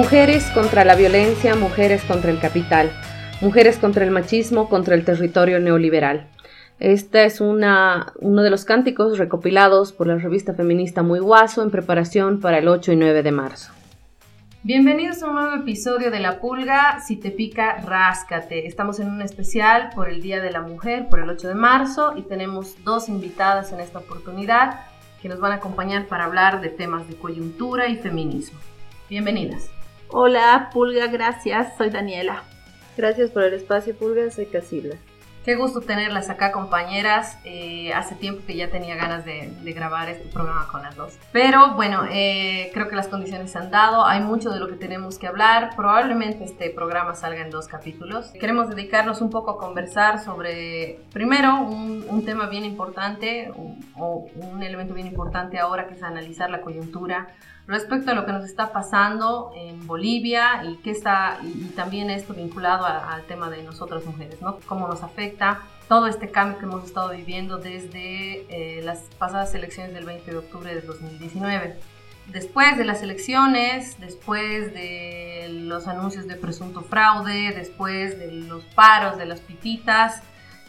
Mujeres contra la violencia, mujeres contra el capital, mujeres contra el machismo, contra el territorio neoliberal. Este es una, uno de los cánticos recopilados por la revista feminista Muy Guaso en preparación para el 8 y 9 de marzo. Bienvenidos a un nuevo episodio de La Pulga. Si te pica, ráscate. Estamos en un especial por el Día de la Mujer, por el 8 de marzo, y tenemos dos invitadas en esta oportunidad que nos van a acompañar para hablar de temas de coyuntura y feminismo. Bienvenidas. Hola, Pulga, gracias. Soy Daniela. Gracias por el espacio, Pulga. Soy Casilda. Qué gusto tenerlas acá, compañeras. Eh, hace tiempo que ya tenía ganas de, grabar este programa con las dos. Pero bueno, eh, creo que las condiciones se han dado. Hay mucho de lo que tenemos que hablar. Probablemente este programa salga en dos capítulos. Queremos dedicarnos un poco a conversar sobre, primero, un, tema bien importante o un elemento bien importante ahora que es analizar la coyuntura respecto a lo que nos está pasando en Bolivia y qué está y, también esto vinculado al tema de nosotras mujeres, ¿no? Cómo nos afecta todo este cambio que hemos estado viviendo desde eh, las pasadas elecciones del 20 de octubre de 2019. Después de las elecciones, después de los anuncios de presunto fraude, después de los paros de las pititas,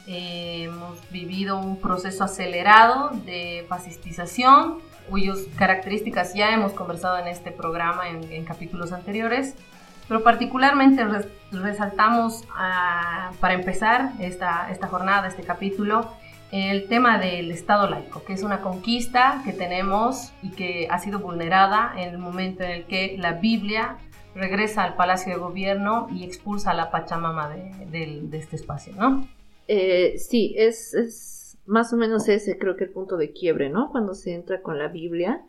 eh, hemos vivido un proceso acelerado de fascistización, cuyas características ya hemos conversado en este programa en, capítulos anteriores, pero particularmente resaltamos ah, para empezar esta, esta jornada, este capítulo, el tema del Estado laico, que es una conquista que tenemos y que ha sido vulnerada en el momento en el que la Biblia regresa al Palacio de Gobierno y expulsa a la Pachamama de, este espacio, ¿no? Eh, sí, es más o menos ese creo que el punto de quiebre, ¿no? Cuando se entra con la Biblia,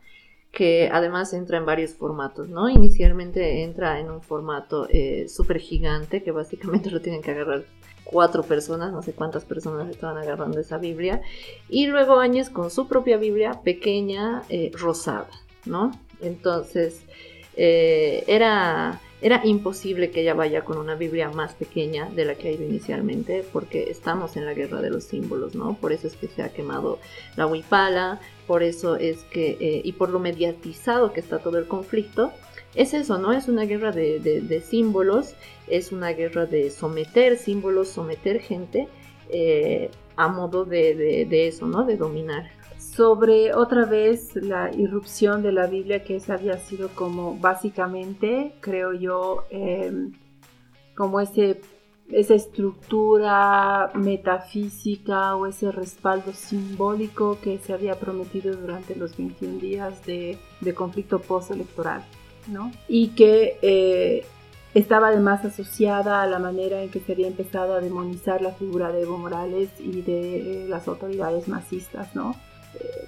que además entra en varios formatos, ¿no? Inicialmente entra en un formato eh, súper gigante, que básicamente lo tienen que agarrar cuatro personas, no sé cuántas personas estaban agarrando esa Biblia, y luego Áñez con su propia Biblia pequeña, eh, rosada, ¿no? Entonces, eh, era era imposible que ella vaya con una Biblia más pequeña de la que ha ido inicialmente, porque estamos en la guerra de los símbolos, ¿no? Por eso es que se ha quemado la huipala, por eso es que, eh, y por lo mediatizado que está todo el conflicto, es eso, ¿no? Es una guerra de, símbolos, es una guerra de someter símbolos, someter gente eh, a modo de, de eso, ¿no? De dominar sobre otra vez la irrupción de la Biblia, que esa había sido como básicamente, creo yo, em, como ese, esa estructura metafísica o ese respaldo simbólico que se había prometido durante los 21 días de, conflicto postelectoral, ¿no? Y que eh, estaba además asociada a la manera en que se había empezado a demonizar la figura de Evo Morales y de eh, las autoridades masistas, ¿no?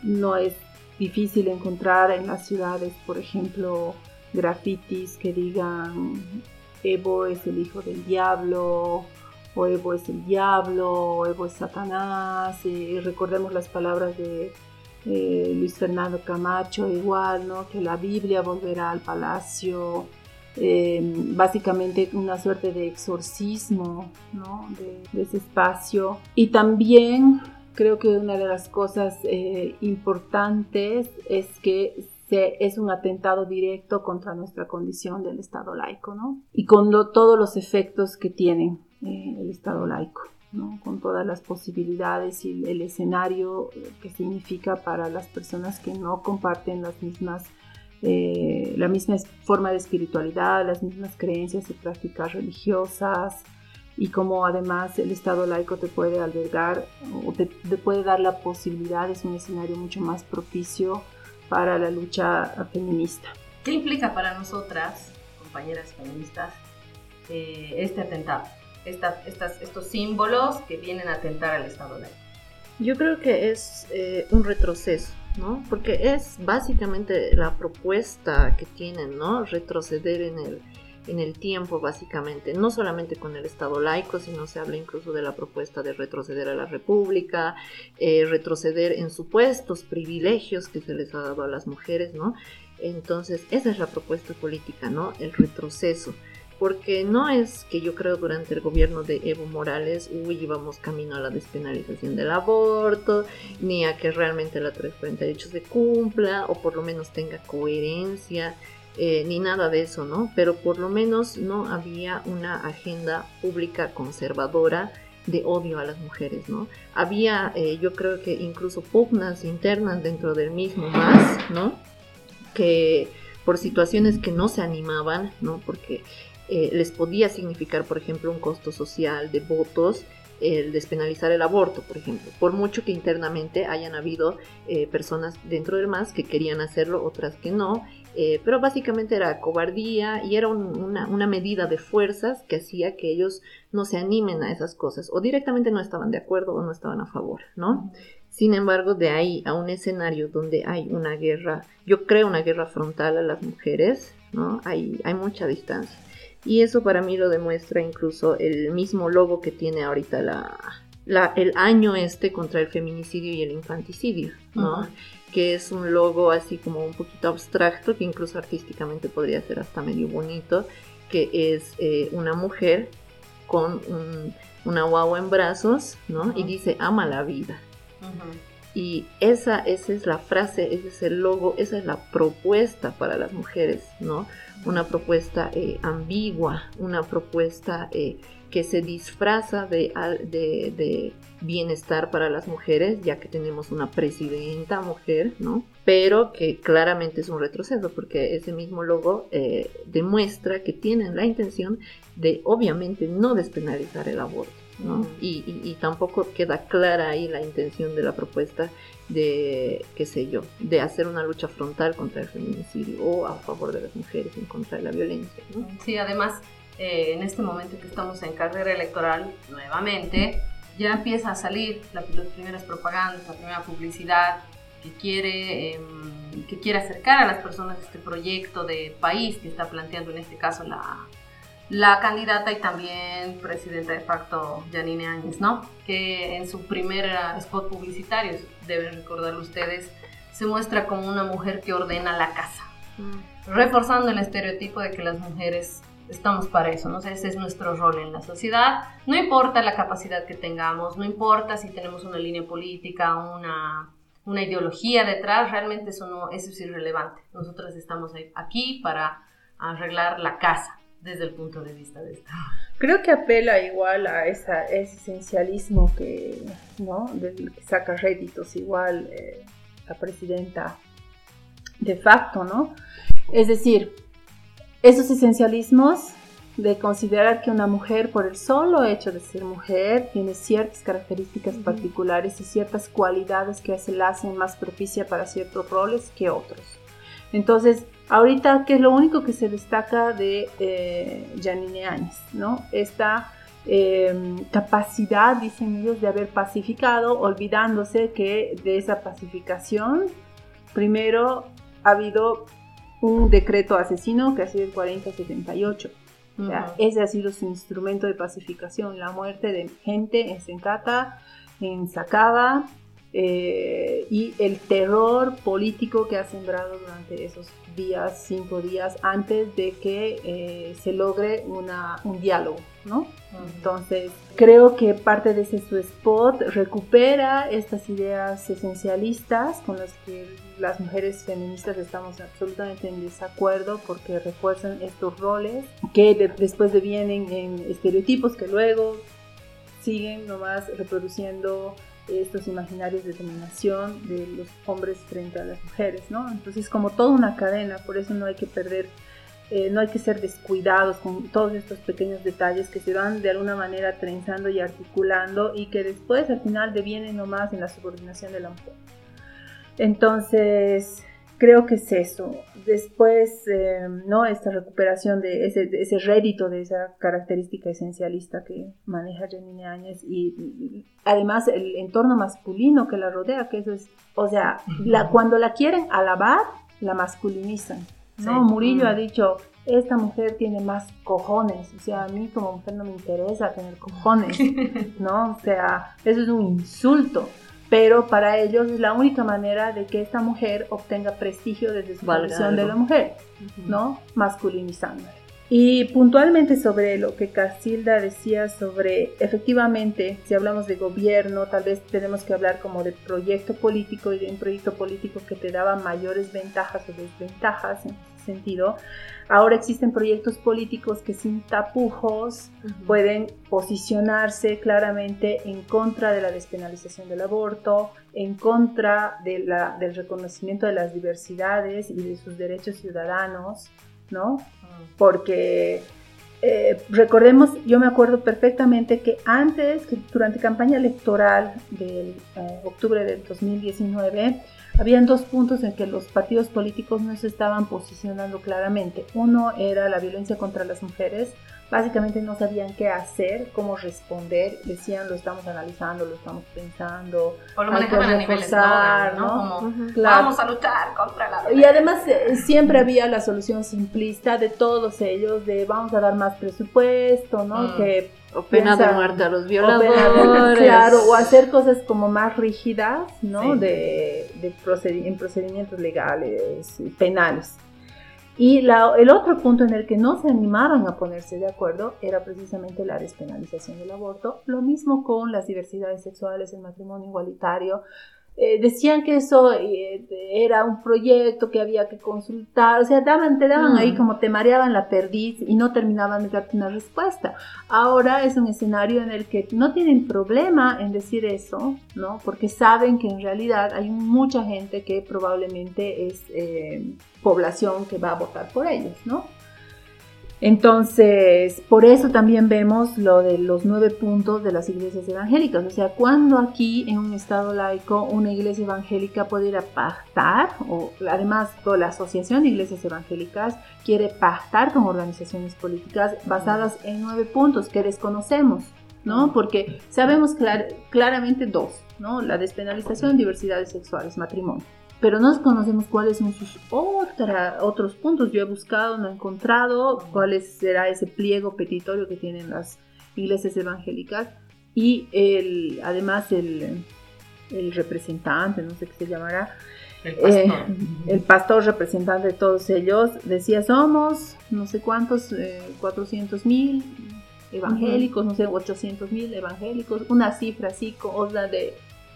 No es difícil encontrar en las ciudades, por ejemplo, grafitis que digan Evo es el hijo del diablo, o Evo es el diablo, o Evo es Satanás, y recordemos las palabras de eh, Luis Fernando Camacho, igual, ¿no? que la Biblia volverá al palacio, eh, básicamente una suerte de exorcismo ¿no? de, de, ese espacio. Y también creo que una de las cosas eh, importantes es que se, es un atentado directo contra nuestra condición del Estado laico, ¿no? Y con todos los efectos que tiene eh, el Estado laico, ¿no? Con todas las posibilidades y el escenario que significa para las personas que no comparten las mismas eh, la misma forma de espiritualidad, las mismas creencias y prácticas religiosas, y cómo además el Estado laico te puede albergar o te, puede dar la posibilidad, es un escenario mucho más propicio para la lucha feminista. ¿Qué implica para nosotras, compañeras feministas, eh, este atentado? Estas, estas, estos símbolos que vienen a atentar al Estado laico. Yo creo que es eh, un retroceso, ¿no? Porque es básicamente la propuesta que tienen, ¿no? Retroceder en el, en el tiempo, básicamente, no solamente con el Estado laico, sino se habla incluso de la propuesta de retroceder a la República, eh, retroceder en supuestos privilegios que se les ha dado a las mujeres, ¿no? Entonces, esa es la propuesta política, ¿no? El retroceso. Porque no es que yo creo durante el gobierno de Evo Morales, uy, íbamos camino a la despenalización del aborto, ni a que realmente la 348 se cumpla, o por lo menos tenga coherencia eh, ni nada de eso, ¿no? Pero por lo menos no había una agenda pública conservadora de odio a las mujeres, ¿no? Había, eh, yo creo que incluso pugnas internas dentro del mismo más, ¿no? Que por situaciones que no se animaban, ¿no? Porque eh, les podía significar, por ejemplo, un costo social de votos el despenalizar el aborto, por ejemplo, por mucho que internamente hayan habido eh, personas dentro del MAS que querían hacerlo, otras que no, eh, pero básicamente era cobardía y era una, medida de fuerzas que hacía que ellos no se animen a esas cosas, o directamente no estaban de acuerdo o no estaban a favor, ¿no? Sin embargo, de ahí a un escenario donde hay una guerra, yo creo una guerra frontal a las mujeres, ¿no? Hay mucha distancia. Y eso para mí lo demuestra incluso el mismo logo que tiene ahorita la, el año este contra el feminicidio y el infanticidio, ¿no? Que es un logo así como un poquito abstracto, que incluso artísticamente podría ser hasta medio bonito, que es eh, una mujer con una guagua en brazos, ¿no? Y dice, ama la vida. Y esa, esa es la frase, ese es el logo, esa es la propuesta para las mujeres, ¿no? Una propuesta eh, ambigua, una propuesta eh, que se disfraza de, de, bienestar para las mujeres, ya que tenemos una presidenta mujer, ¿no? Pero que claramente es un retroceso, porque ese mismo logo eh, demuestra que tienen la intención de, obviamente, no despenalizar el aborto. Y, tampoco queda clara ahí la intención de la propuesta de, qué sé yo, de hacer una lucha frontal contra el feminicidio o a favor de las mujeres en contra de la violencia. Sí, además, eh, en este momento que estamos en carrera electoral, nuevamente, ya empieza a salir las primeras propagandas, la primera publicidad que quiere, em, que quiere acercar a las personas este proyecto de país que está planteando en este caso la la candidata y también presidenta de facto Janine Áñez, ¿no? Que en su primer spot publicitario, deben recordarlo ustedes, se muestra como una mujer que ordena la casa, mm. reforzando el estereotipo de que las mujeres estamos para eso, ¿no? ese es nuestro rol en la sociedad. No importa la capacidad que tengamos, no importa si tenemos una línea política, una, una ideología detrás, realmente eso, no, eso es irrelevante. Nosotras estamos aquí para arreglar la casa desde el punto de vista de esto. Creo que apela igual a esa, ese esencialismo que, ¿no? Del que saca réditos igual eh, la presidenta de facto, ¿no? Es decir, esos esencialismos de considerar que una mujer por el solo hecho de ser mujer tiene ciertas características particulares y ciertas cualidades que se la hacen más propicia para ciertos roles que otros. Entonces, Ahorita, ¿qué es lo único que se destaca de eh, Janine Áñez? ¿no? Esta em, capacidad, dicen ellos, de haber pacificado, olvidándose que de esa pacificación, primero ha habido un decreto asesino que ha sido el 4078. O sea, ese ha sido su instrumento de pacificación, la muerte de gente en Sencata, en Sacaba, eh, y el terror político que ha sembrado durante esos días, cinco días, antes de que eh, se logre una, un diálogo, ¿no? Entonces, creo que parte de ese su spot recupera estas ideas esencialistas con las que las mujeres feministas estamos absolutamente en desacuerdo porque refuerzan estos roles que después devienen en estereotipos que luego siguen nomás reproduciendo estos imaginarios de dominación de los hombres frente a las mujeres, ¿no? Entonces, como toda una cadena, por eso no hay que perder, eh, no hay que ser descuidados con todos estos pequeños detalles que se van de alguna manera trenzando y articulando y que después al final devienen nomás en la subordinación de la mujer. Entonces, creo que es eso. Después, eh, ¿no? Esta recuperación de ese, ese rédito de esa característica esencialista que maneja Janine Áñez y, además el entorno masculino que la rodea, que eso es, o sea, la, cuando la quieren alabar, la masculinizan. ¿no? Murillo ha dicho, esta mujer tiene más cojones, o sea, a mí como mujer no me interesa tener cojones, ¿no? O sea, eso es un insulto pero para ellos es la única manera de que esta mujer obtenga prestigio desde su posición de la mujer, ¿no? Masculinizándola. Y puntualmente sobre lo que Casilda decía sobre, efectivamente, si hablamos de gobierno, tal vez tenemos que hablar como de proyecto político y de un proyecto político que te daba mayores ventajas o desventajas. Sentido. Ahora existen proyectos políticos que sin tapujos pueden posicionarse claramente en contra de la despenalización del aborto, en contra de la, del reconocimiento de las diversidades y de sus derechos ciudadanos, ¿no? Porque eh, recordemos, yo me acuerdo perfectamente que antes, que durante campaña electoral del eh, octubre del 2019, habían dos puntos en que los partidos políticos no se estaban posicionando claramente. Uno era la violencia contra las mujeres. Básicamente no sabían qué hacer, cómo responder. Decían, lo estamos analizando, lo estamos pensando. O lo manejaban a nivel ¿no? Como, vamos a luchar contra la violencia. Y además eh, siempre había la solución simplista de todos ellos, de vamos a dar más presupuesto, ¿no? Mm. Que o pena de muerte a los violadores. claro, o hacer cosas como más rígidas, ¿no? De, en procedimientos legales, penales. Y el otro punto en el que no se animaron a ponerse de acuerdo era precisamente la despenalización del aborto. Lo mismo con las diversidades sexuales, el matrimonio igualitario. Eh, decían que eso eh, era un proyecto que había que consultar, o sea, daban, te daban ahí mm. como te mareaban la perdiz y no terminaban de darte una respuesta. Ahora es un escenario en el que no tienen problema en decir eso, ¿no? Porque saben que en realidad hay mucha gente que probablemente es eh, población que va a votar por ellos, ¿no? Entonces, por eso también vemos lo de los nueve puntos de las iglesias evangélicas. O sea, cuando aquí en un estado laico una iglesia evangélica puede ir a pactar, o además toda la Asociación de Iglesias Evangélicas quiere pactar con organizaciones políticas basadas en nueve puntos que desconocemos, ¿no? Porque sabemos claramente dos, ¿no? La despenalización, diversidades sexuales, matrimonio pero no conocemos cuáles son sus otra, otros puntos. Yo he buscado, no he encontrado cuál será ese pliego petitorio que tienen las iglesias evangélicas y el, además el, el representante, no sé qué se llamará, el pastor. Eh, el pastor representante de todos ellos decía, somos no sé cuántos, 400 eh, mil evangélicos, no sé, 800 mil evangélicos, una cifra así, cosa de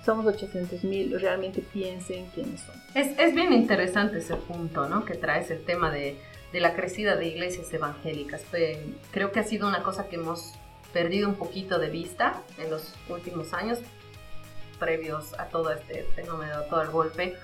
somos 800 mil, realmente piensen quiénes son. Es, es, bien interesante ese punto, ¿no? Que traes el tema de, de la crecida de iglesias evangélicas. creo que ha sido una cosa que hemos perdido un poquito de vista en los últimos años, previos a todo este fenómeno, a todo el golpe.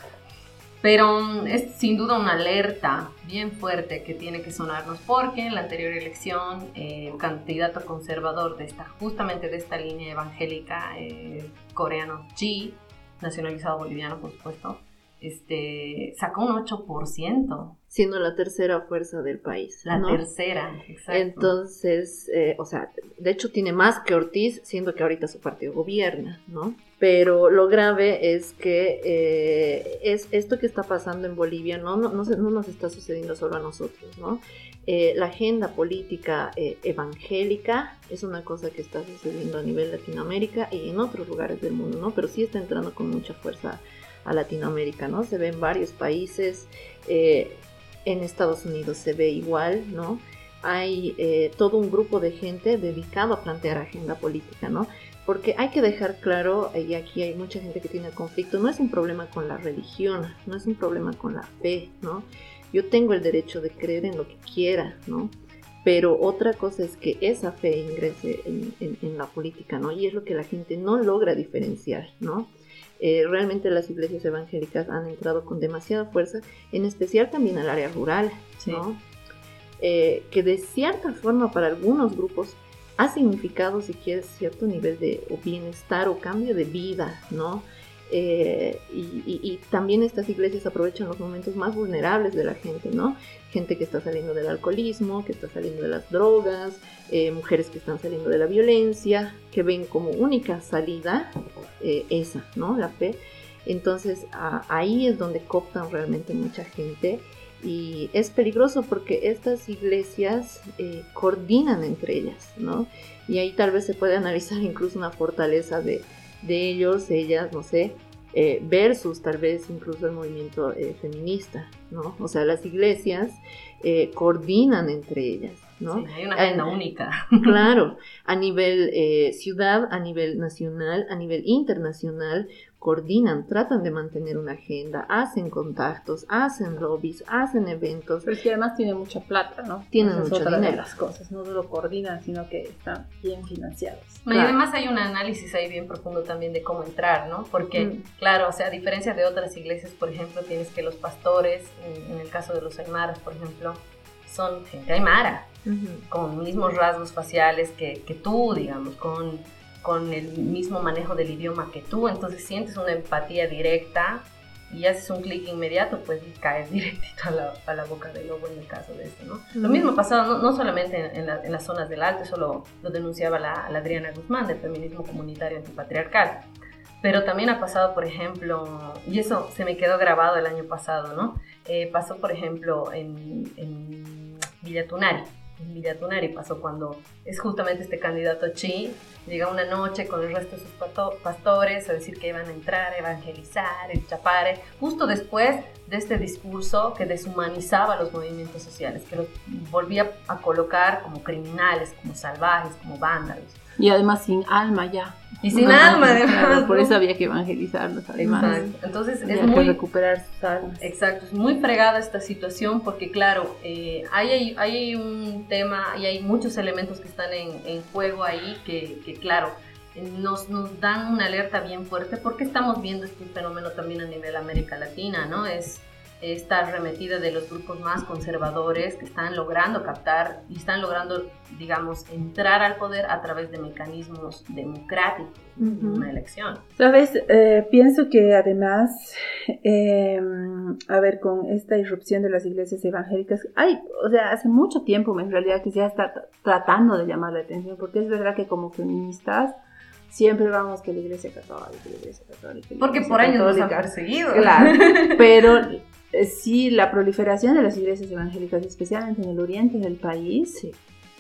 Pero mm, es sin duda una alerta bien fuerte que tiene que sonarnos porque en la anterior elección eh, el candidato conservador de esta, justamente de esta línea evangélica eh, coreano, G, nacionalizado boliviano por supuesto, este, sacó un 8%. Siendo la tercera fuerza del país. La tercera, exacto. Entonces, eh, o sea, de hecho tiene más que Ortiz, siendo que ahorita su partido gobierna, ¿no? Pero lo grave es que eh, es esto que está pasando en Bolivia no, no, no, no, nos está sucediendo solo a nosotros, ¿no? Eh, la agenda política evangélica es una cosa que está sucediendo a nivel Latinoamérica y en otros lugares del mundo, ¿no? Pero sí está entrando con mucha fuerza a Latinoamérica, ¿no? Se ve en varios países, eh, en Estados Unidos se ve igual, ¿no? Hay eh, todo un grupo de gente dedicado a plantear agenda política, ¿no? Porque hay que dejar claro, y aquí hay mucha gente que tiene conflicto, no es un problema con la religión, no es un problema con la fe, ¿no? Yo tengo el derecho de creer en lo que quiera, ¿no? Pero otra cosa es que esa fe ingrese en, en la política, ¿no? Y es lo que la gente no logra diferenciar, ¿no? Eh, realmente las iglesias evangélicas han entrado con demasiada fuerza, en especial también al área rural, ¿no? Eh, que de cierta forma para algunos grupos ha significado, si quieres, cierto nivel de bienestar o cambio de vida, ¿no? Eh, y, también estas iglesias aprovechan los momentos más vulnerables de la gente, ¿no? Gente que está saliendo del alcoholismo, que está saliendo de las drogas, eh, mujeres que están saliendo de la violencia, que ven como única salida eh, esa, ¿no? La fe. Entonces ahí es donde cooptan realmente mucha gente y es peligroso porque estas iglesias coordinan entre ellas, ¿no? Y ahí tal vez se puede analizar incluso una fortaleza de de ellos, ellas, no sé, eh, versus tal vez incluso el movimiento eh, feminista, ¿no? O sea, las iglesias eh, coordinan entre ellas, ¿no? Sí, hay una agenda única. Claro, a nivel ciudad, a nivel nacional, a nivel internacional, coordinan, tratan de mantener una agenda, hacen contactos, hacen lobbies, hacen eventos. Pero es que además tiene mucha plata, ¿no? Tienen mucho otra de dinero. las cosas, no solo coordinan, sino que están bien financiados. Y además hay un análisis ahí bien profundo también de cómo entrar, ¿no? Porque, Mm. claro, o sea, a diferencia de otras iglesias, por ejemplo, tienes que los pastores, en, en el caso de los aymaras, por ejemplo, son gente aymara, Ujú. con mismos rasgos faciales que, que tú, digamos, con, con el mismo manejo del idioma que tú, entonces sientes una empatía directa y haces un clic inmediato, pues y caes directito a la, a la boca del lobo en el caso de este, ¿no? Lo mismo ha pasado no, no solamente en, en la- en las zonas del Alto, eso lo, lo denunciaba la, la Adriana Guzmán del feminismo comunitario antipatriarcal, pero también ha pasado, por ejemplo, y eso se me quedó grabado el año pasado, ¿no? Eh, pasó, por ejemplo, en, en Villa Tunari. En Villa Tunari pasó cuando es justamente este candidato Chi, llega una noche con el resto de sus pastores a decir que iban a entrar, a evangelizar, el chapare, justo después de este discurso que deshumanizaba los movimientos sociales, que los volvía a colocar como criminales, como salvajes, como vándalos. Y además sin alma ya. Y sin Ajá, alma, además. por ¿no? eso había que evangelizarlos además. Exacto. Entonces Había es que muy, recuperar sus almas. Exacto, es muy fregada esta situación porque claro, eh, hay, hay un tema y hay muchos elementos que están en, en juego ahí que, que, claro, nos, nos dan una alerta bien fuerte porque estamos viendo este fenómeno también a nivel América Latina, ¿no? Es esta arremetida de los grupos más conservadores que están logrando captar y están logrando, digamos, entrar al poder a través de mecanismos democráticos una elección. Sabes, Eh, pienso que además, eh, a ver, con esta irrupción de las iglesias evangélicas, hay, o sea, hace mucho tiempo en realidad que ya está tratando de llamar la atención, porque es verdad que como feministas siempre vamos que la iglesia católica, la iglesia católica. la Porque por años nos han perseguido. Claro, pero sí, la proliferación de las iglesias evangélicas, especialmente en el oriente del país,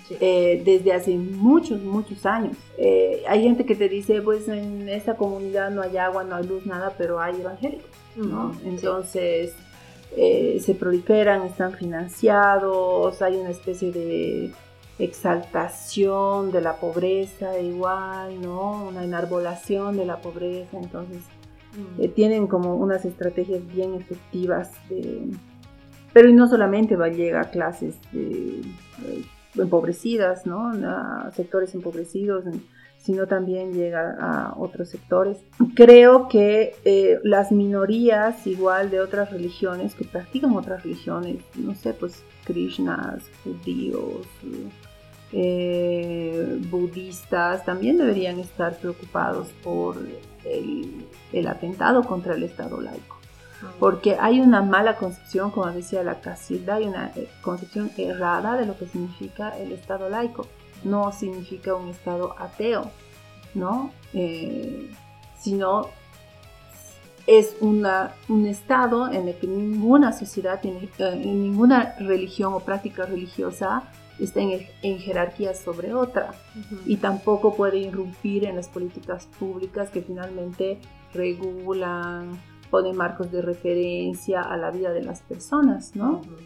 Sí. eh, desde hace muchos, muchos años. Eh, hay gente que te dice, pues en esta comunidad no hay agua, no hay luz, nada, pero hay evangélicos, ¿no? Sí. Entonces, eh, se proliferan, están financiados, hay una especie de exaltación de la pobreza igual, ¿no? Una enarbolación de la pobreza, entonces. Eh, tienen como unas estrategias bien efectivas de... Pero y no solamente va llega a clases de, eh, empobrecidas, ¿no? A sectores empobrecidos, sino también llega a otros sectores. Creo que eh, las minorías igual de otras religiones que practican otras religiones, no sé, pues krishnas, judíos, eh, budistas, también deberían estar preocupados por el, el atentado contra el Estado laico. Porque hay una mala concepción, como decía la Casilda, hay una eh, concepción errada de lo que significa el Estado laico. No significa un Estado ateo, ¿no? Eh, sino es una, un Estado en el que ninguna sociedad, tiene, eh, ninguna religión o práctica religiosa está en, en jerarquía sobre otra Ujú. y tampoco puede irrumpir en las políticas públicas que finalmente regulan, ponen marcos de referencia a la vida de las personas, ¿no? Ujú.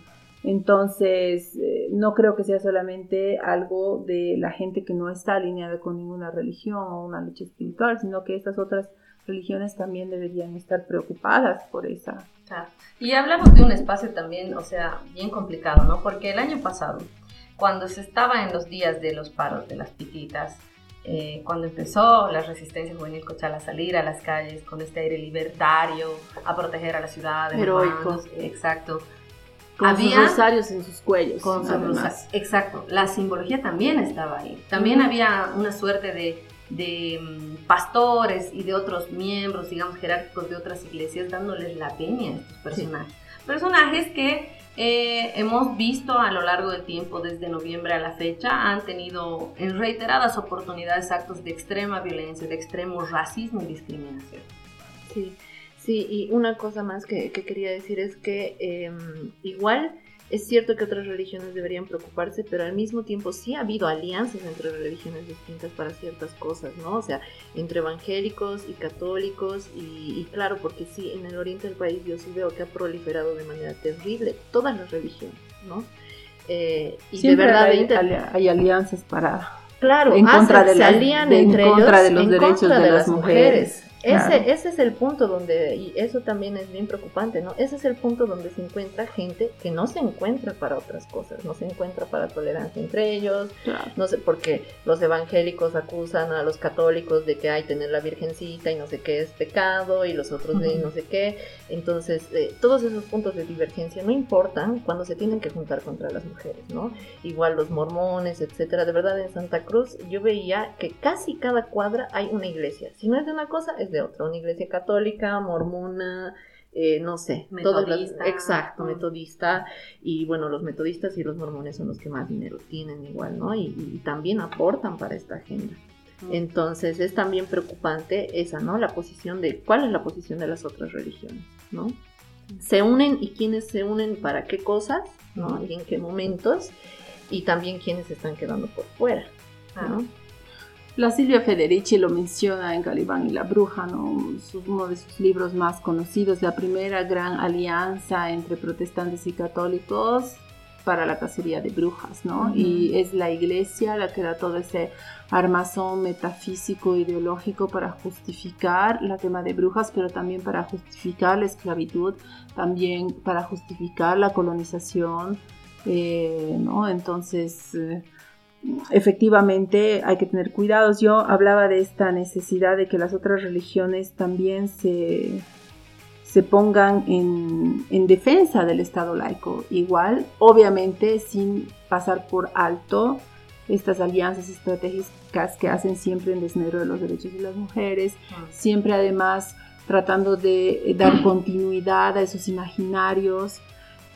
Entonces, eh, no creo que sea solamente algo de la gente que no está alineada con ninguna religión o una lucha espiritual, sino que estas otras religiones también deberían estar preocupadas por esa. Claro. Y hablamos de un espacio también, o sea, bien complicado, ¿no? Porque el año pasado, cuando se estaba en los días de los paros de las pititas, eh, cuando empezó la resistencia juvenil Cochala a salir a las calles con este aire libertario, a proteger a la ciudad, Heroico. bandos, exacto, Con Había- sus rosarios en sus cuellos. con su además. rosa- Exacto, la simbología también estaba ahí. También Ujú. había una suerte de, de, mm, pastores y de otros miembros, digamos, jerárquicos de otras iglesias dándoles la peña a estos personajes. Personajes que eh, hemos visto a lo largo del tiempo, desde noviembre a la fecha, han tenido en reiteradas oportunidades actos de extrema violencia, de extremo racismo y discriminación. Sí, sí, y una cosa más que, que quería decir es que eh, igual es cierto que otras religiones deberían preocuparse, pero al mismo tiempo sí ha habido alianzas entre religiones distintas para ciertas cosas, ¿no? O sea, entre evangélicos y católicos, y, y claro, porque sí, en el oriente del país yo sí veo que ha proliferado de manera terrible todas las religiones, ¿no? eh, y Siempre de verdad hay, inter- hay alianzas para Claro, en contra hacen- de se alían de- en contra ellos de los derechos de las mujeres. Claro. Ese, ese es el punto donde, y eso también es bien preocupante, ¿no? Ese es el punto donde se encuentra gente que no se encuentra para otras cosas, no se encuentra para tolerancia entre ellos, Claro. no sé, porque los evangélicos acusan a los católicos de que hay tener la virgencita y no sé qué es pecado y los otros de no sé qué. Entonces, eh, todos esos puntos de divergencia no importan cuando se tienen que juntar contra las mujeres, ¿no? Igual los mormones, etcétera. De verdad, en Santa Cruz yo veía que casi cada cuadra hay una iglesia. Si no es de una cosa, es de otra. Una iglesia católica, mormona, eh, no sé. todas las- Metodista. exacto, metodista. Y bueno, los metodistas y los mormones son los que más dinero tienen igual, ¿no? Y, y también aportan para esta agenda. Mm. Entonces es también preocupante esa, ¿no? La posición de, ¿cuál es la posición de las otras religiones, ¿no? Se unen y quiénes se unen para qué cosas, ¿no? Y en qué momentos, y también quiénes se están quedando por fuera, Ah. ¿no? La Silvia Federici lo menciona en Calibán y la Bruja, ¿no? Uno de sus libros más conocidos, la primera gran alianza entre protestantes y católicos para la cacería de brujas, ¿no? Y es la iglesia la que da todo ese armazón metafísico ideológico para justificar la quema de brujas, pero también para justificar la esclavitud, también para justificar la colonización, eh, ¿no? Entonces... eh, efectivamente hay que tener cuidados. Yo hablaba de esta necesidad de que las otras religiones también se, se pongan en, en defensa del Estado laico. Igual, obviamente, sin pasar por alto estas alianzas estratégicas que hacen siempre en desmedro de los derechos de las mujeres, Ah. siempre además tratando de dar continuidad a esos imaginarios,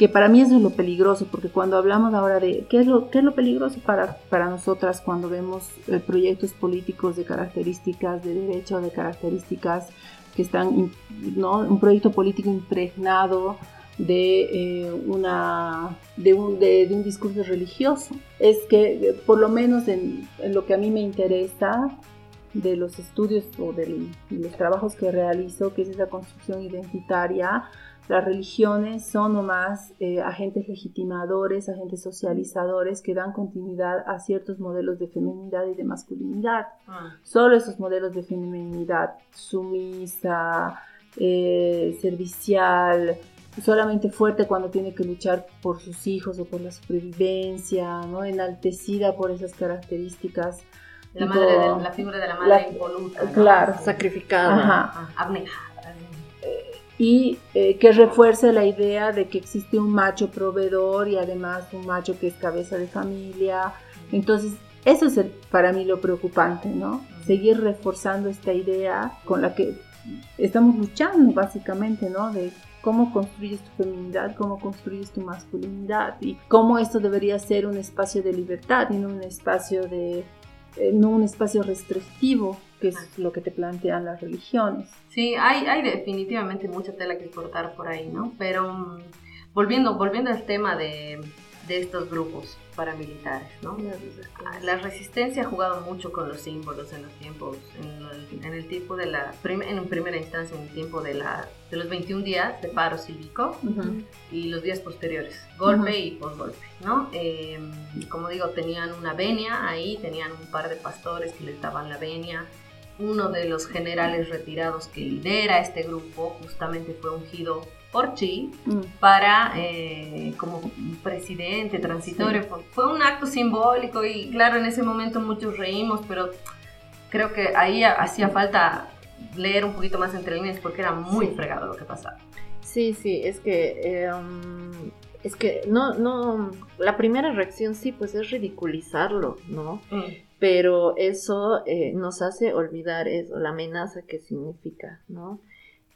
que para mí eso es lo peligroso, porque cuando hablamos ahora de qué es lo, qué es lo peligroso para, para nosotras cuando vemos eh, proyectos políticos de características de derecho, de características que están, ¿no? un proyecto político impregnado de, eh, una, de, un, de, de un discurso religioso. Es que, eh, por lo menos en, en lo que a mí me interesa, de los estudios o de los trabajos que realizo, que es esa construcción identitaria, las religiones son nomás eh, agentes legitimadores, agentes socializadores que dan continuidad a ciertos modelos de feminidad y de masculinidad. Ah. Solo esos modelos de feminidad sumisa, eh, servicial, solamente fuerte cuando tiene que luchar por sus hijos o por la supervivencia, ¿no? enaltecida por esas características. La, tipo- madre de- la figura de la madre la- impoluta. ¿no? claro. Sacrificada. Ajá. Ah, abnegada. Y eh, que refuerce la idea de que existe un macho proveedor y además un macho que es cabeza de familia. Entonces, eso es el- para mí lo preocupante, ¿no? Seguir reforzando esta idea con la que estamos luchando básicamente, ¿no? De cómo construyes tu feminidad, cómo construyes tu masculinidad y cómo esto debería ser un espacio de libertad y no un espacio de eh, no un espacio restrictivo, que es lo que te plantean las religiones. Sí, hay, hay definitivamente mucha tela que cortar por ahí, ¿no? Pero mm, volviendo, volviendo al tema de, de estos grupos paramilitares, ¿no? La resistencia ha jugado mucho con los símbolos en los tiempos, en el, en el tiempo de la, prim- en primera instancia, en el tiempo de, la, de los 21 días de paro cívico y los días posteriores, golpe Ujú. y posgolpe, ¿no? Eh, como digo, tenían una venia ahí, tenían un par de pastores que les daban la venia. Uno de los generales retirados que lidera este grupo justamente fue ungido por Chi Mm. para eh, como presidente transitorio. Fue- Fue un acto simbólico y claro, en ese momento muchos reímos, pero creo que ahí ha- hacía falta leer un poquito más entre líneas porque era muy Sí. fregado lo que pasaba. Sí, sí, es que eh, um, es que no, no, la primera reacción sí, pues es ridiculizarlo, ¿no? Pero eso eh, nos hace olvidar eso, la amenaza que significa, ¿no?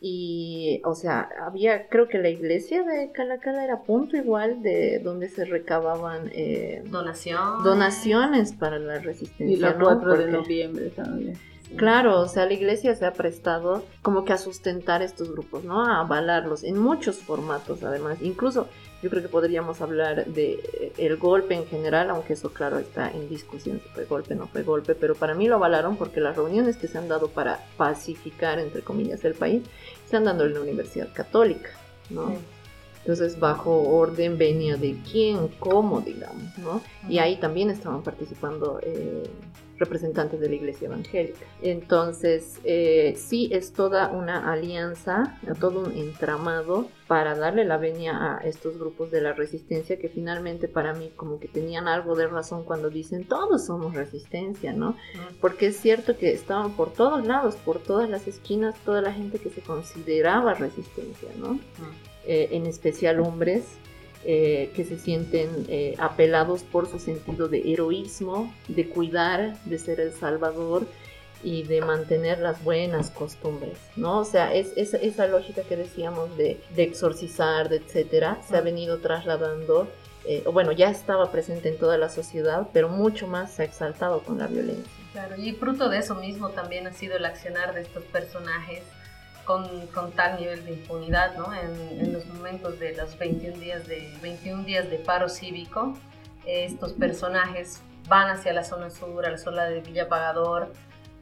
Y, o sea, había, creo que la iglesia de Calacala era punto igual de donde se recababan eh, Donación. donaciones para la resistencia. Y la ¿no? 4 de Porque- noviembre también. Claro, o sea, la iglesia se ha prestado como que a sustentar estos grupos, ¿no? A avalarlos en muchos formatos, además. Incluso yo creo que podríamos hablar de eh, el golpe en general, aunque eso, claro, está en discusión si fue golpe no fue golpe, pero para mí lo avalaron porque las reuniones que se han dado para pacificar, entre comillas, el país, se han dado en la Universidad Católica, ¿no? Sí. Entonces, bajo orden venía de quién, cómo, digamos, ¿no? Y ahí también estaban participando eh, representantes de la iglesia evangélica. Entonces, eh, sí es toda una alianza, todo un entramado para darle la venia a estos grupos de la resistencia que finalmente para mí como que tenían algo de razón cuando dicen todos somos resistencia, ¿no? Porque es cierto que estaban por todos lados, por todas las esquinas, toda la gente que se consideraba resistencia, ¿no? Eh, en especial hombres eh, que se sienten eh, apelados por su sentido de heroísmo, de cuidar, de ser el salvador y de mantener las buenas costumbres, ¿no? O sea, es, esa lógica que decíamos de, exorcizar, de etcétera, se ha venido trasladando, eh, bueno, ya estaba presente en toda la sociedad, pero mucho más se ha exaltado con la violencia. Claro, y fruto de eso mismo también ha sido el accionar de estos personajes con, tal nivel de impunidad, ¿no? En, los momentos de los 21 días de, 21 días de paro cívico, estos personajes van hacia la zona sur, a la zona de Villa Pagador,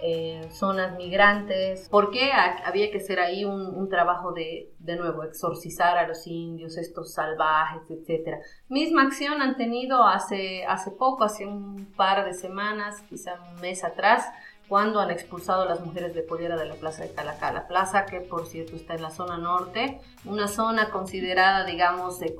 eh, zonas migrantes. ¿Por qué había que hacer ahí un, trabajo de, de nuevo, exorcizar a los indios, estos salvajes, etcétera? Misma acción han tenido hace, hace poco, hace un par de semanas, quizá un mes atrás, cuando han expulsado a las mujeres de Poliera de la Plaza de Calacá. La plaza que, por cierto, está en la zona norte, una zona considerada, digamos, de,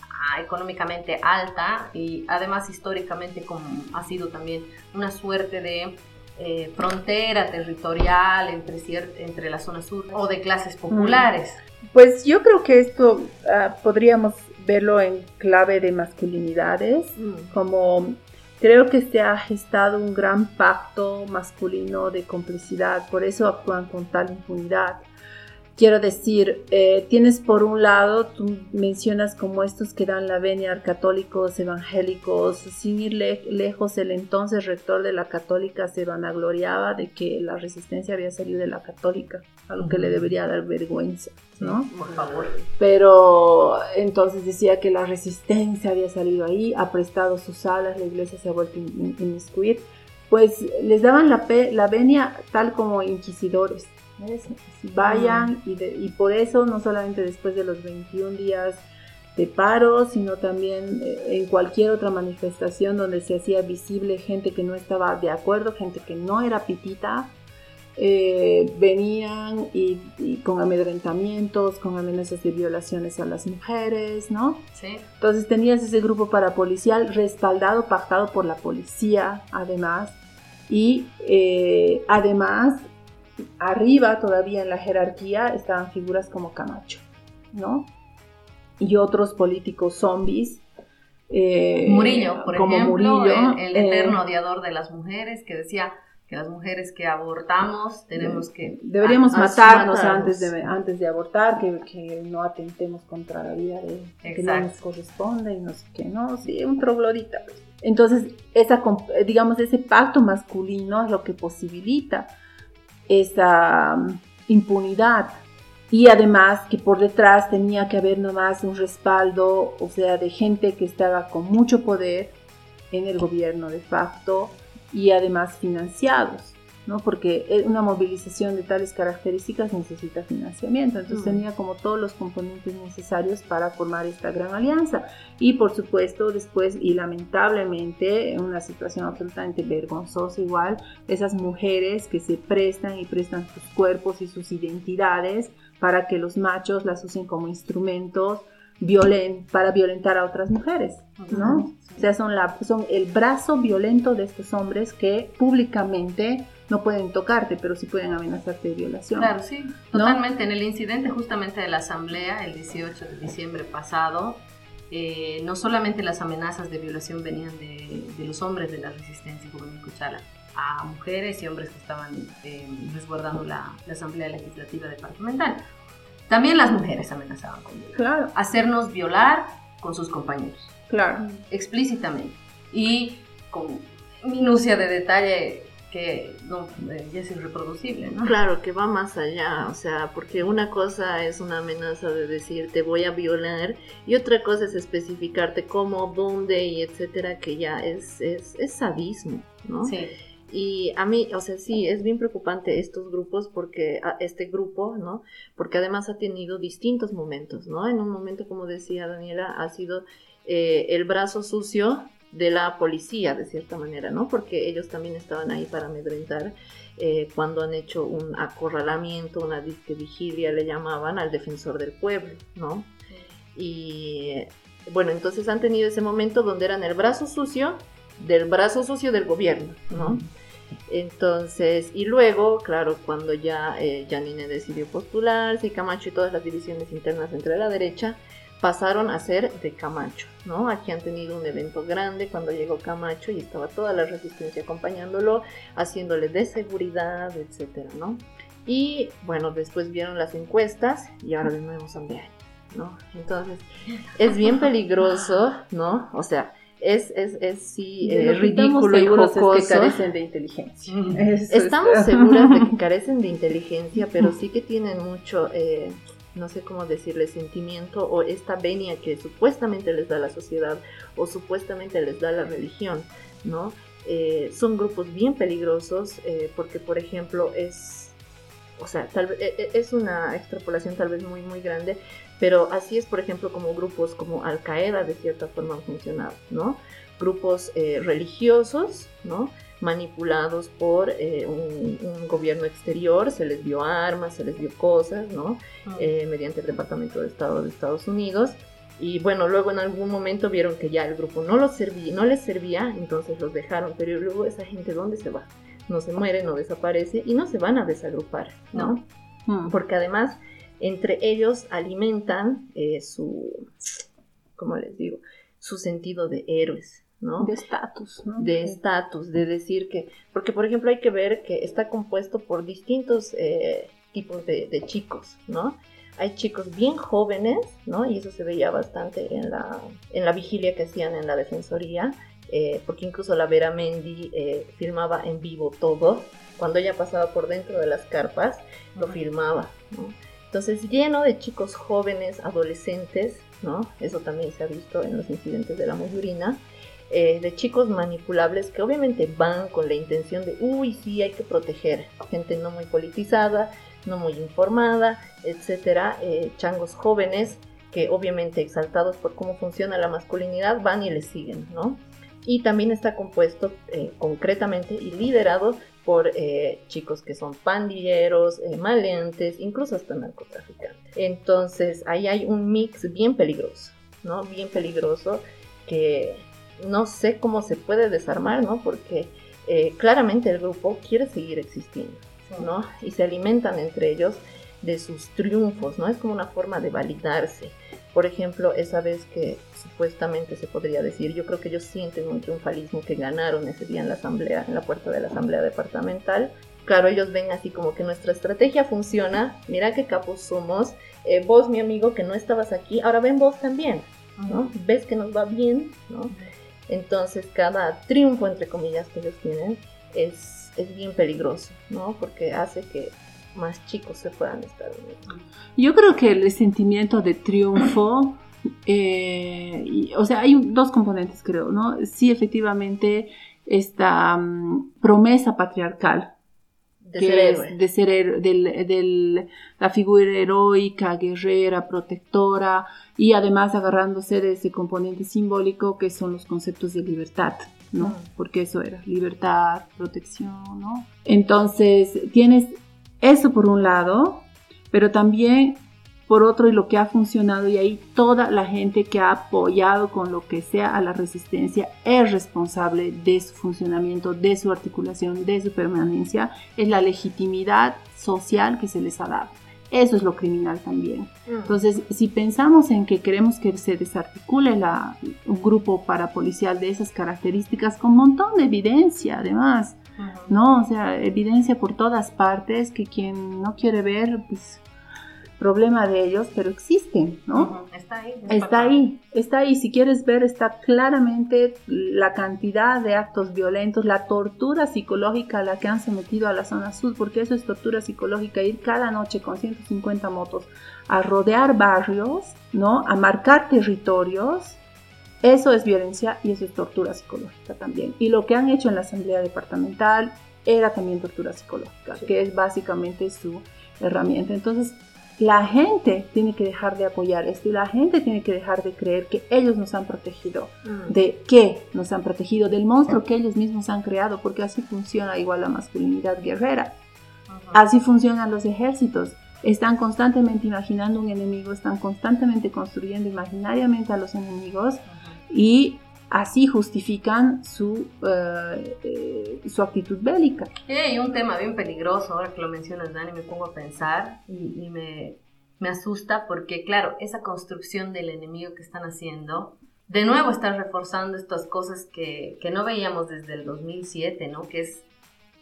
ah, económicamente alta y además históricamente como ha sido también una suerte de eh, frontera territorial entre, entre la zona sur o de clases populares. Pues yo creo que esto ah, podríamos verlo en clave de masculinidades, mm. como Creo que se ha gestado un gran pacto masculino de complicidad, por eso actúan con tal impunidad. Quiero decir, eh, tienes por un lado, tú mencionas como estos que dan la venia católicos, evangélicos, sin ir lejos, el entonces rector de la católica se vanagloriaba de que la resistencia había salido de la católica, algo que le debería dar vergüenza, ¿no? Por favor. Pero entonces decía que la resistencia había salido ahí, ha prestado sus alas, la iglesia se ha vuelto a inmiscuir, pues les daban la, la venia tal como inquisidores Vayan y, y, por eso no solamente después de los 21 días de paro, sino también eh, en cualquier otra manifestación donde se hacía visible gente que no estaba de acuerdo, gente que no era pitita, eh, venían y, con amedrentamientos, con amenazas de violaciones a las mujeres, ¿no? Sí. Entonces tenías ese grupo parapolicial respaldado, pactado por la policía, además, y eh, además arriba todavía en la jerarquía estaban figuras como Camacho, ¿no? Y otros políticos zombies. Eh, Murillo, por como ejemplo, Murillo, el, eh, eterno odiador de las mujeres que decía que las mujeres que abortamos tenemos que... Deberíamos matarnos, Antes, de, antes de abortar, que, que no atentemos contra la vida de que no nos corresponde y no sé qué, ¿no? Sí, un troglodita. Pues. Entonces, esa, digamos, ese pacto masculino es lo que posibilita esa mm, impunidad y además que por detrás tenía que haber nomás un respaldo, o sea, de gente que estaba con mucho poder en el gobierno de facto y además financiados. ¿No? Porque una movilización de tales características necesita financiamiento, entonces mm. tenía como todos los componentes necesarios para formar esta gran alianza. Y por supuesto, después, y lamentablemente, en una situación absolutamente vergonzosa igual, esas mujeres que se prestan y prestan sus cuerpos y sus identidades para que los machos las usen como instrumentos violen, para violentar a otras mujeres, ¿no? O sea, son, la, son el brazo violento de estos hombres que públicamente no pueden tocarte, pero sí pueden amenazarte de violación. Claro, sí, totalmente. En el incidente justamente de la asamblea, el 18 de diciembre pasado, eh, no solamente las amenazas de violación venían de, los hombres de la resistencia juvenil Cuchala, a mujeres y hombres que estaban eh, resguardando la, Asamblea Legislativa Departamental. También las mujeres amenazaban con Claro. Hacernos violar con sus compañeros. Claro. Explícitamente. Y con minucia de detalle que no, eh, ya es irreproducible, ¿no? Claro, que va más allá, o sea, porque una cosa es una amenaza de decir te voy a violar y otra cosa es especificarte cómo, dónde y etcétera, que ya es, es, es sadismo, ¿no? Sí. Y a mí, o sea, sí, es bien preocupante estos grupos porque, este grupo, ¿no? Porque además ha tenido distintos momentos, ¿no? En un momento, como decía Daniela, ha sido eh, el brazo sucio de la policía, de cierta manera, ¿no? Porque ellos también estaban ahí para amedrentar eh, cuando han hecho un acorralamiento, una disque vigilia, le llamaban al defensor del pueblo, ¿no? Y bueno, entonces han tenido ese momento donde eran el brazo sucio del brazo sucio del gobierno, ¿no? Entonces, y luego, claro, cuando ya eh, Janine decidió postularse y Camacho y todas las divisiones internas entre la derecha, pasaron a ser de Camacho, ¿no? Aquí han tenido un evento grande cuando llegó Camacho y estaba toda la resistencia acompañándolo, haciéndole de seguridad, etcétera, ¿no? Y bueno, después vieron las encuestas y ahora de nuevo son de ¿no? Entonces, es bien peligroso, ¿no? O sea, es, es, es sí eh, ridículo y jocoso. Es que carecen de inteligencia. Estamos seguras de que carecen de inteligencia, pero sí que tienen mucho... Eh, no sé cómo decirle, sentimiento o esta venia que supuestamente les da la sociedad o supuestamente les da la religión, ¿no? Eh, son grupos bien peligrosos eh, porque, por ejemplo, es, o sea, tal e, e, es una extrapolación tal vez muy, muy grande, pero así es, por ejemplo, como grupos como Al Qaeda de cierta forma han funcionado, ¿no? Grupos eh, religiosos, ¿no? Manipulados por eh, un, gobierno exterior, se les dio armas, se les dio cosas, ¿no? Ah. Eh, mediante el Departamento de Estado de Estados Unidos. Y bueno, luego en algún momento vieron que ya el grupo no, los servía, no les servía, entonces los dejaron, pero luego esa gente, ¿dónde se va? No se muere, no desaparece y no se van a desagrupar, ¿no? Mm. Porque además entre ellos alimentan eh, su, ¿cómo les digo? Su sentido de héroes, de estatus, De estatus, de decir que, porque por ejemplo hay que ver que está compuesto por distintos eh, tipos de, chicos, ¿no? Hay chicos bien jóvenes, ¿no? Y eso se veía bastante en la, en la vigilia que hacían en la defensoría, eh, porque incluso la Vera Mendy eh, filmaba en vivo todo. Cuando ella pasaba por dentro de las carpas, lo filmaba, ¿no? Entonces, lleno de chicos jóvenes, adolescentes, ¿no? Eso también se ha visto en los incidentes de la Moyurina. Eh, de chicos manipulables que obviamente van con la intención de, uy, sí, hay que proteger, gente no muy politizada, no muy informada, etcétera, eh, changos jóvenes que obviamente exaltados por cómo funciona la masculinidad van y le siguen, ¿no? Y también está compuesto eh, concretamente y liderado por chicos que son pandilleros, maleantes, incluso hasta narcotraficantes. Entonces ahí hay un mix bien peligroso, ¿no? Bien peligroso que no sé cómo se puede desarmar, ¿no? Porque eh, claramente el grupo quiere seguir existiendo, ¿no? Y se alimentan entre ellos de sus triunfos, ¿no? Es como una forma de validarse. Por ejemplo, esa vez que supuestamente se podría decir, yo creo que ellos sienten un triunfalismo que ganaron ese día en la asamblea, en la puerta de la asamblea departamental. Claro, ellos ven así como que nuestra estrategia funciona, mira qué capos somos, eh, vos mi amigo que no estabas aquí, ahora ven vos también, ¿no? Ves que nos va bien, ¿no? Entonces cada triunfo, entre comillas, que ellos tienen es, es bien peligroso, ¿no? Porque hace que más chicos se puedan estar unidos. Yo creo que el sentimiento de triunfo, eh, o sea, hay dos componentes, creo, ¿no? Sí, efectivamente, esta mm, promesa patriarcal de que ser de ser del, la figura heroica, guerrera, protectora y además agarrándose de ese componente simbólico que son los conceptos de libertad, ¿no? Mm. Porque eso era, libertad, protección, ¿no? Entonces, tienes eso por un lado, pero también por otro y lo que ha funcionado y ahí toda la gente que ha apoyado con lo que sea a la resistencia es responsable de su funcionamiento, de su articulación, de su permanencia, es la legitimidad social que se les ha dado. Eso es lo criminal también. Mm. Entonces, si pensamos en que queremos que se desarticule la, un grupo parapolicial de esas características, con un montón de evidencia además, ¿no? O sea, evidencia por todas partes que quien no quiere ver, pues problema de ellos, pero existen, ¿no? Está ahí. Está ahí, está ahí. Si quieres ver, está claramente la cantidad de actos violentos, la tortura psicológica a la que han sometido a la zona sur, porque eso es tortura psicológica, ir cada noche con 150 motos a rodear barrios, ¿no? A marcar territorios Eso es violencia y eso es tortura psicológica también. Y lo que han hecho en la Asamblea Departamental era también tortura psicológica, que es básicamente su herramienta. Entonces, la gente tiene que dejar de apoyar esto y la gente tiene que dejar de creer que ellos nos han protegido. Mm. ¿De qué nos han protegido? Del monstruo que ellos mismos han creado, porque así funciona igual la masculinidad guerrera. Así funcionan los ejércitos. Están constantemente imaginando un enemigo, están constantemente construyendo imaginariamente a los enemigos y así justifican su, eh, su actitud bélica. Y un tema bien peligroso, ahora que lo mencionas, Dani, me pongo a pensar y, me, me, asusta porque, claro, esa construcción del enemigo que están haciendo, de nuevo están reforzando estas cosas que, que no veíamos desde el 2007, ¿no? Que es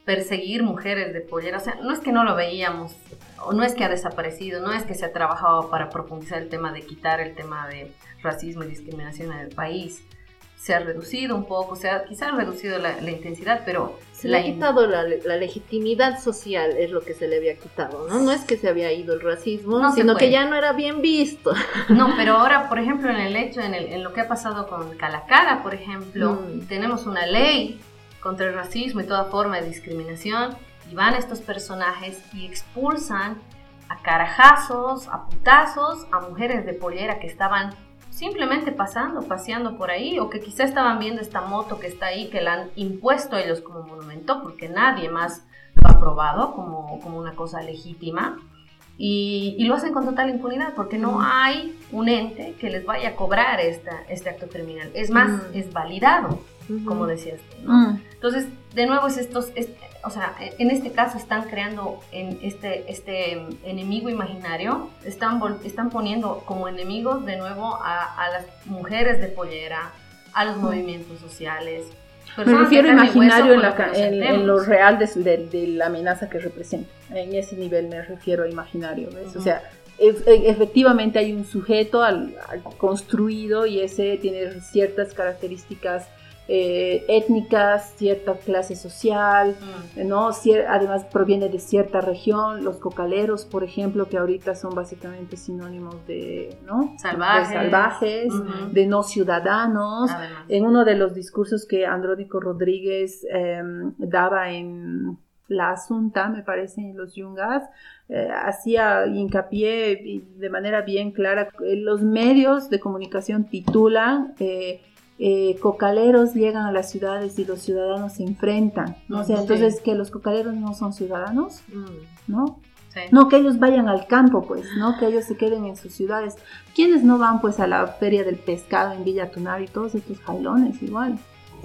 perseguir mujeres de pollera. O sea, no es que no lo veíamos, o no es que ha desaparecido, no es que se ha trabajado para profundizar el tema de quitar el tema de racismo y discriminación en el país. Se ha reducido un poco, se ha quizás reducido la, intensidad, pero... Se le ha quitado la, legitimidad social, es lo que se le había quitado, ¿no? No es que se había ido el racismo, sino que ya no era bien visto. No, pero ahora, por ejemplo, en el hecho, en, el, en lo que ha pasado con Calacara, por ejemplo, mm. tenemos una ley contra el racismo y toda forma de discriminación y van estos personajes y expulsan a carajazos, a putazos, a mujeres de pollera que estaban simplemente pasando, paseando por ahí, o que quizá estaban viendo esta moto que está ahí, que la han impuesto ellos como monumento, porque nadie más lo ha aprobado como, como una cosa legítima. Y, lo hacen con total impunidad porque no hay un ente que les vaya a cobrar esta, este acto criminal. Es más, es validado como decías ¿no? Entonces, de nuevo es estos, o sea, en este caso están creando en este, este enemigo imaginario, están, están poniendo como enemigos de nuevo a, las mujeres de pollera, a los movimientos sociales. Me refiero imaginario en, lo real de, la amenaza que representa. En ese nivel me refiero a imaginario. O sea, e, efectivamente hay un sujeto al, construido y ese tiene ciertas características eh, étnicas, cierta clase social, mm. ¿no? además proviene de cierta región, los cocaleros, por ejemplo, que ahorita son básicamente sinónimos de, ¿no? salvajes, de, salvajes, de no ciudadanos. En uno de los discursos que Andrónico Rodríguez em, daba en la Asunta, me parece, en los Yungas, eh, hacía hincapié de manera bien clara, los medios de comunicación titulan eh, eh, cocaleros llegan a las ciudades y los ciudadanos se enfrentan, ¿no? O sea, entonces que los cocaleros no son ciudadanos, mm. ¿no? No, que ellos vayan al campo, pues, ¿no? Que ellos se queden en sus ciudades. ¿Quiénes no van, pues, a la feria del pescado en Villa Tunar y todos estos jailones igual?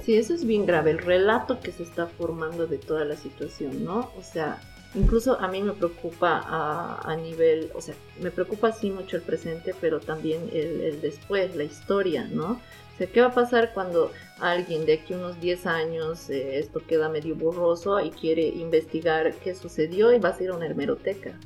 Sí, eso es bien grave, el relato que se está formando de toda la situación, ¿no? O sea, incluso a mí me preocupa a, nivel, o sea, me preocupa sí mucho el presente, pero también el, el después, la historia, ¿no? ¿qué va a pasar cuando alguien de aquí unos 10 años eh, esto queda medio borroso y quiere investigar qué sucedió y va a ir a una hemeroteca?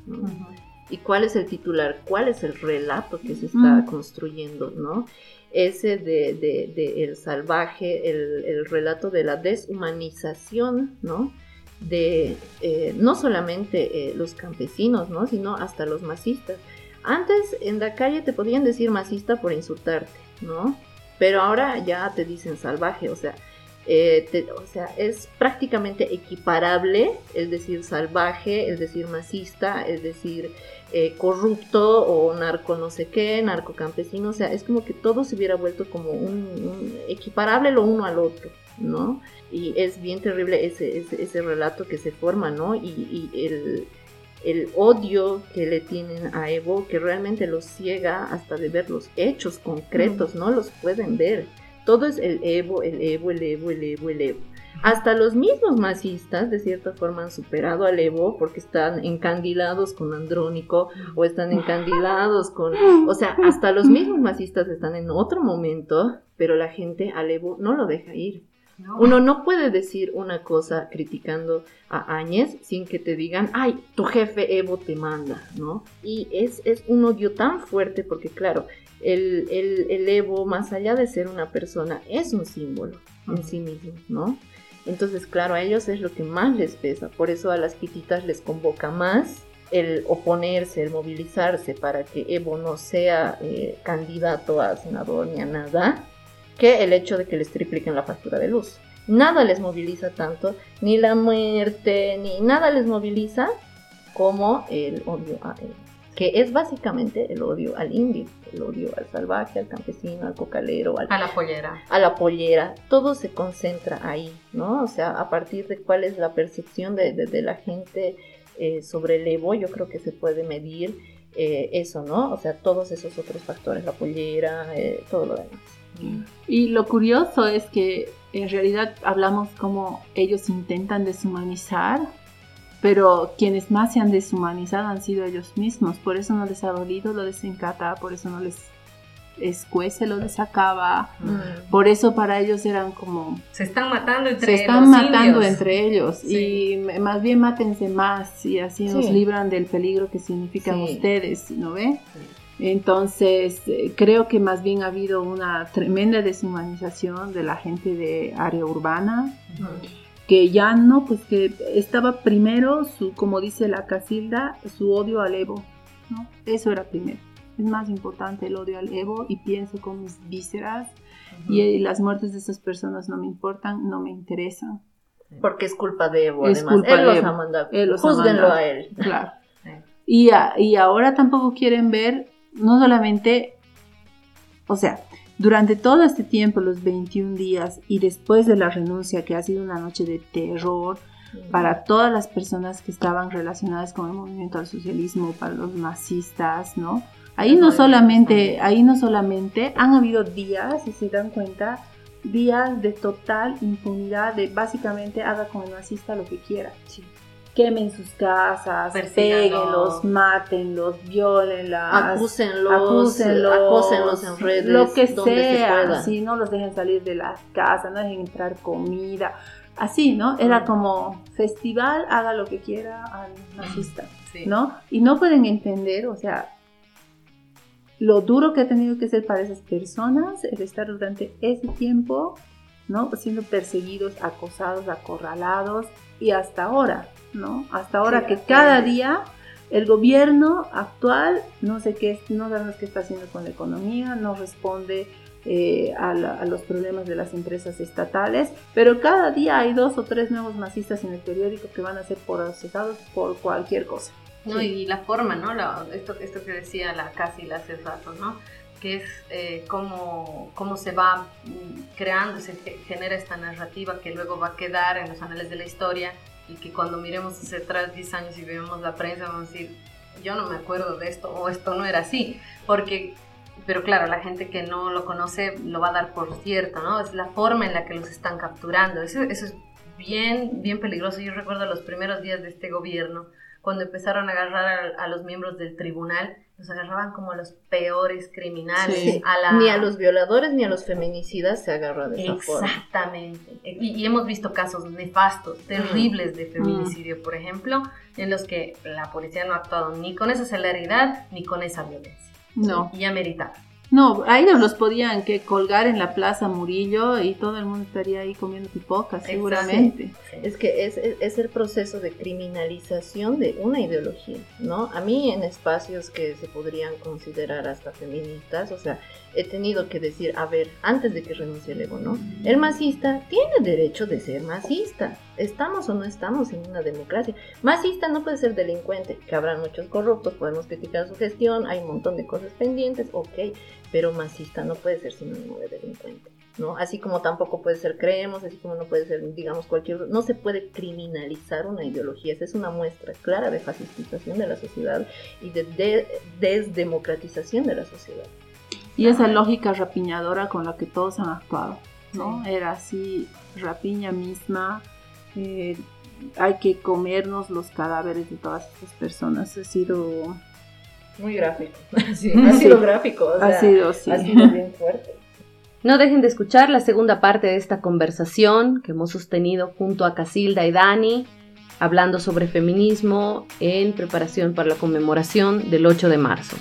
¿Y cuál es el titular? ¿Cuál es el relato que se está construyendo? ¿no? Ese de, el salvaje, el, relato de la deshumanización, ¿no? De eh, no solamente eh, los campesinos, ¿no? Sino hasta los masistas. Antes en la calle te podían decir masista por insultarte, ¿no? pero ahora ya te dicen salvaje, o sea, eh, o sea, es prácticamente equiparable el decir salvaje, el decir masista, el decir eh, corrupto o narco no sé qué, narco campesino, o sea, es como que todo se hubiera vuelto como un, equiparable lo uno al otro, ¿no? Y es bien terrible ese, ese, relato que se forma, ¿no? y el el odio que le tienen a Evo, que realmente los ciega hasta de ver los hechos concretos, no los pueden ver. Todo es el Evo, el Evo, el Evo, el Evo, el Evo. Hasta los mismos masistas, de cierta forma, han superado al Evo porque están encandilados con Andrónico o están encandilados con... O sea, hasta los mismos masistas están en otro momento, pero la gente al Evo no lo deja ir. Uno no puede decir una cosa criticando a Áñez sin que te digan, ay, tu jefe Evo te manda, ¿no? Y es, es un odio tan fuerte porque, claro, el, el, Evo, más allá de ser una persona, es un símbolo en sí mismo, ¿no? Entonces, claro, a ellos es lo que más les pesa, por eso a las pititas les convoca más el oponerse, el movilizarse para que Evo no sea eh, candidato a senador ni a nada, que el hecho de que les tripliquen la factura de luz. Nada les moviliza tanto, ni la muerte, ni nada les moviliza como el odio a él, que es básicamente el odio al indio, el odio al salvaje, al campesino, al cocalero, a la pollera. A la pollera, todo se concentra ahí, ¿no? O sea, a partir de cuál es la percepción de, la gente eh, sobre el Evo, yo creo que se puede medir eh, eso, ¿no? O sea, todos esos otros factores, la pollera, eh, todo lo demás. Y lo curioso es que en realidad hablamos como ellos intentan deshumanizar, pero quienes más se han deshumanizado han sido ellos mismos, por eso no les ha dolido, lo desencata, por eso no les escuece, lo desacaba, mm. por eso para ellos eran como... Se están matando entre Se están matando entre ellos. Y más bien mátense más y así nos libran del peligro que significan ustedes, ¿no ve? Entonces, eh, creo que más bien ha habido una tremenda deshumanización de la gente de área urbana, que ya no, pues que estaba primero, su, como dice la Casilda, su odio al Evo, ¿no? Eso era primero. Es más importante el odio al Evo y pienso con mis vísceras y, las muertes de esas personas no me importan, no me interesan. Porque es culpa de Evo, es además. Culpa él, los ha mandado. Júzguenlo a él. Claro. Y, y ahora tampoco quieren ver no solamente, o sea, durante todo este tiempo, los 21 días y después de la renuncia, que ha sido una noche de terror para todas las personas que estaban relacionadas con el movimiento al socialismo, para los masistas, ¿no? Ahí no solamente, ahí no solamente han habido días, si se dan cuenta, días de total impunidad, de básicamente haga con el masista lo que quiera. Sí quemen sus casas, péguenlos, mátenlos, violenlas, acúsenlos, acúsenlos, acósenlos en redes, lo que sea, si no los dejen salir de las casas, no dejen entrar comida, así, ¿no? Era como festival, haga lo que quiera al nazista, ¿no? Y no pueden entender, o sea, lo duro que ha tenido que ser para esas personas el estar durante ese tiempo, ¿no? Siendo perseguidos, acosados, acorralados y hasta ahora, ¿no? Hasta ahora que cada día el gobierno actual no sé qué, no sabemos qué está haciendo con la economía, no responde eh, a, los problemas de las empresas estatales, pero cada día hay dos o tres nuevos masistas en el periódico que van a ser procesados por cualquier cosa. No, y la forma, ¿no? esto, esto que decía la casi hace rato, ¿no? Que es eh, cómo, cómo se va mm, creando, se genera esta narrativa que luego va a quedar en los anales de la historia y que cuando miremos hacia atrás 10 años y vemos la prensa vamos a decir, yo no me acuerdo de esto o esto no era así, porque, pero claro, la gente que no lo conoce lo va a dar por cierto, ¿no? Es la forma en la que los están capturando, eso, eso es bien, bien peligroso. Yo recuerdo los primeros días de este gobierno, cuando empezaron a agarrar a, los miembros del tribunal, los agarraban como a los peores criminales. Ni a los violadores ni a los feminicidas se agarra de esa forma. Exactamente. Y, hemos visto casos nefastos, terribles de feminicidio, por ejemplo, en los que la policía no ha actuado ni con esa celeridad ni con esa violencia. No. Y ameritado. No, ahí los podían que colgar en la Plaza Murillo y todo el mundo estaría ahí comiendo pipocas, seguramente. Es que es, es, el proceso de criminalización de una ideología, ¿no? A mí en espacios que se podrían considerar hasta feministas, o sea, he tenido que decir, a ver, antes de que renuncie el ego, ¿no? El masista tiene derecho de ser masista. Estamos o no estamos en una democracia. Masista no puede ser delincuente, que habrá muchos corruptos, podemos criticar su gestión, hay un montón de cosas pendientes, ok, pero masista no puede ser sinónimo de delincuente. ¿no? Así como tampoco puede ser creemos, así como no puede ser, digamos, cualquier... No se puede criminalizar una ideología, esa es una muestra clara de fascistización de la sociedad y de, desdemocratización de la sociedad. Y esa lógica rapiñadora con la que todos han actuado, ¿no? Era así, rapiña misma, eh, hay que comernos los cadáveres de todas estas personas, ha sido muy gráfico. ha sido gráfico. ha sido, sí. Ha sido bien fuerte. No dejen de escuchar la segunda parte de esta conversación que hemos sostenido junto a Casilda y Dani, hablando sobre feminismo en preparación para la conmemoración del 8 de marzo.